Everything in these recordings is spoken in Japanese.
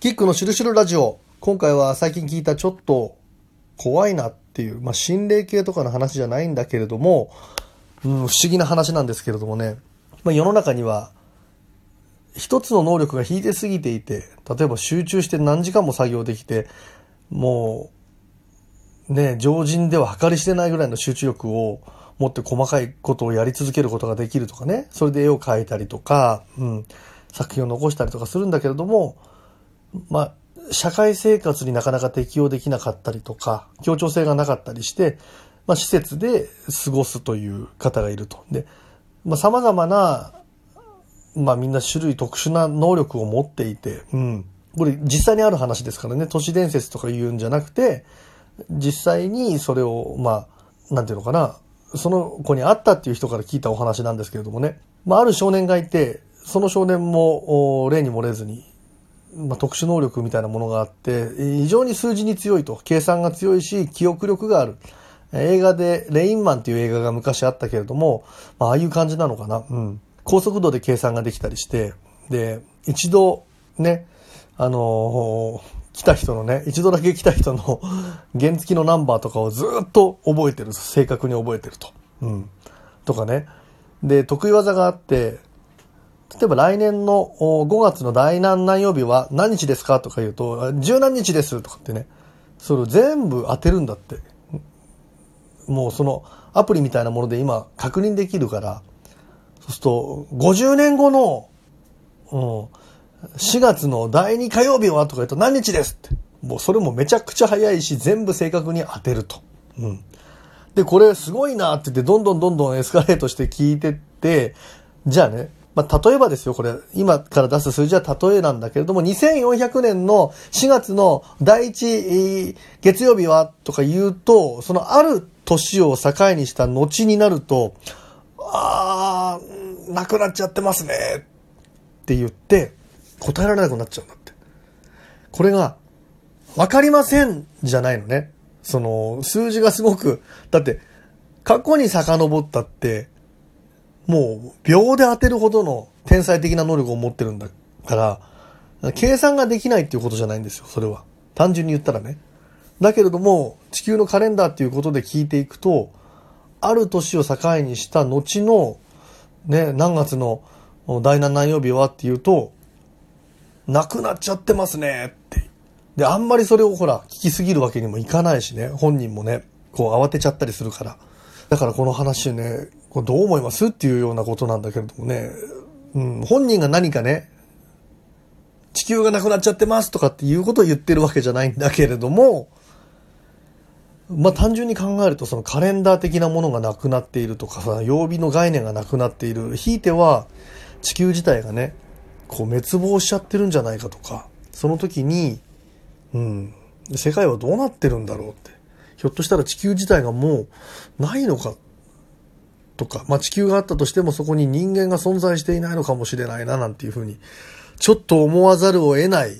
キックのシュルシルラジオ。今回は最近聞いたちょっと怖いなっていう、まあ、心霊系とかの話じゃないんだけれども、うん、不思議な話なんですけれどもね。まあ、世の中には、一つの能力が引いてすぎていて、例えば集中して何時間も作業できて、もう、ね、常人では計り知れないぐらいの集中力を持って細かいことをやり続けることができるとかね、それで絵を描いたりとか、うん、作品を残したりとかするんだけれども、まあ、社会生活になかなか適応できなかったりとか、協調性がなかったりして、まあ、施設で過ごすという方がいると。で、まあ、様々な、まあ、みんな種類特殊な能力を持っていて、うん。これ実際にある話ですからね、都市伝説とか言うんじゃなくて、実際にそれを、まあ、なんていうのかな、その子に会ったっていう人から聞いたお話なんですけれどもね、まあ、ある少年がいて、その少年も例に漏れずにまあ、特殊能力みたいなものがあって、非常に数字に強いと。計算が強いし、記憶力がある。映画で、レインマンっていう映画が昔あったけれども、まあ、あいう感じなのかな。うん。高速度で計算ができたりして、で、一度、ね、あのー、来た人のね、一度だけ来た人の 原付のナンバーとかをずっと覚えてる。正確に覚えてると。うん。とかね。で、得意技があって、例えば来年の5月の第何何曜日は何日ですかとか言うと、十何日ですとかってね、それを全部当てるんだって。もうそのアプリみたいなもので今確認できるから、そうすると、50年後の、うん、4月の第2火曜日はとか言うと何日ですって。もうそれもめちゃくちゃ早いし、全部正確に当てると。うん。で、これすごいなって言って、どんどんどんどんエスカレートして聞いてって、じゃあね、まあ、例えばですよ、これ、今から出す数字は例えなんだけれども、2400年の4月の第1月曜日はとか言うと、そのある年を境にした後になると、あー、なくなっちゃってますねって言って答えられなくなっちゃうんだって。これが、わかりませんじゃないのね。その、数字がすごく、だって、過去に遡ったって、もう秒で当てるほどの天才的な能力を持ってるんだから、計算ができないっていうことじゃないんですよ、それは。単純に言ったらね。だけれども、地球のカレンダーっていうことで聞いていくと、ある年を境にした後の、ね、何月の第7何曜日はっていうと、なくなっちゃってますねって。で、あんまりそれをほら、聞きすぎるわけにもいかないしね、本人もね、こう慌てちゃったりするから。だからこの話ね、これどう思います？っていうようなことなんだけれどもね、うん、本人が何かね、地球がなくなっちゃってますとかっていうことを言ってるわけじゃないんだけれども、まあ単純に考えるとそのカレンダー的なものがなくなっているとかさ、曜日の概念がなくなっている。ひいては地球自体がね、こう滅亡しちゃってるんじゃないかとか、その時に、うん、世界はどうなってるんだろうって。ひょっとしたら地球自体がもうないのかっとか、まあ、地球があったとしてもそこに人間が存在していないのかもしれないな、なんていうふうに、ちょっと思わざるを得ない、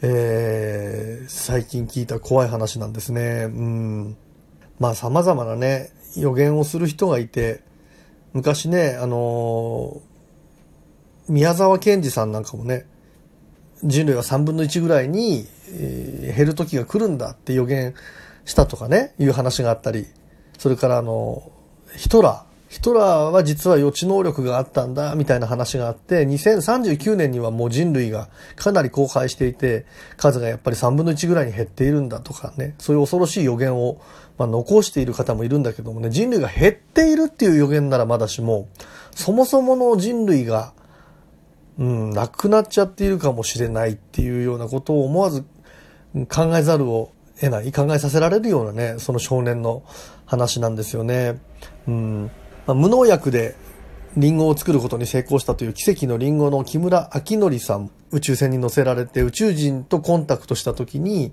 えー、最近聞いた怖い話なんですね。うん。まあ、様々なね、予言をする人がいて、昔ね、あのー、宮沢賢治さんなんかもね、人類は3分の1ぐらいに、えー、減る時が来るんだって予言したとかね、いう話があったり、それからあの、ヒトラー、ヒトラーは実は予知能力があったんだ、みたいな話があって、2039年にはもう人類がかなり荒廃していて、数がやっぱり3分の1ぐらいに減っているんだとかね、そういう恐ろしい予言を、まあ、残している方もいるんだけどもね、人類が減っているっていう予言ならまだしも、そもそもの人類が、うん、なくなっちゃっているかもしれないっていうようなことを思わず考えざるを得ない、考えさせられるようなね、その少年の話なんですよね。うんまあ、無農薬でリンゴを作ることに成功したという奇跡のリンゴの木村明則さん、宇宙船に乗せられて宇宙人とコンタクトした時に、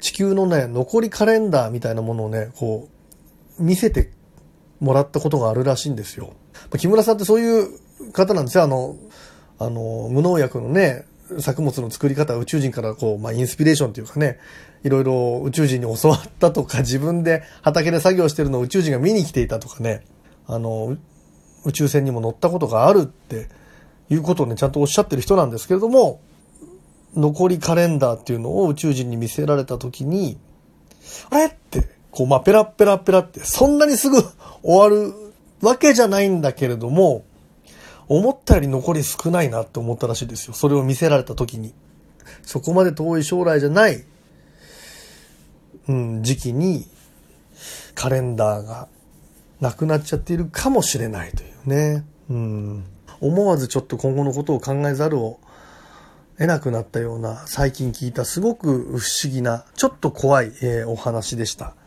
地球のね、残りカレンダーみたいなものをね、こう、見せてもらったことがあるらしいんですよ。木村さんってそういう方なんですよ。あの、あの、無農薬のね、作物の作り方、宇宙人からこう、まあ、インスピレーションというかね、いろいろ宇宙人に教わったとか、自分で畑で作業してるのを宇宙人が見に来ていたとかね、あの、宇宙船にも乗ったことがあるっていうことをね、ちゃんとおっしゃってる人なんですけれども、残りカレンダーっていうのを宇宙人に見せられた時に、あれって、こう、まあ、ペラペラペラって、そんなにすぐ終わるわけじゃないんだけれども、思ったより残り少ないなって思ったらしいですよ。それを見せられた時に。そこまで遠い将来じゃない、うん、時期に、カレンダーがなくなっちゃっているかもしれないというね。うん。思わずちょっと今後のことを考えざるを得なくなったような最近聞いたすごく不思議な、ちょっと怖い、えー、お話でした。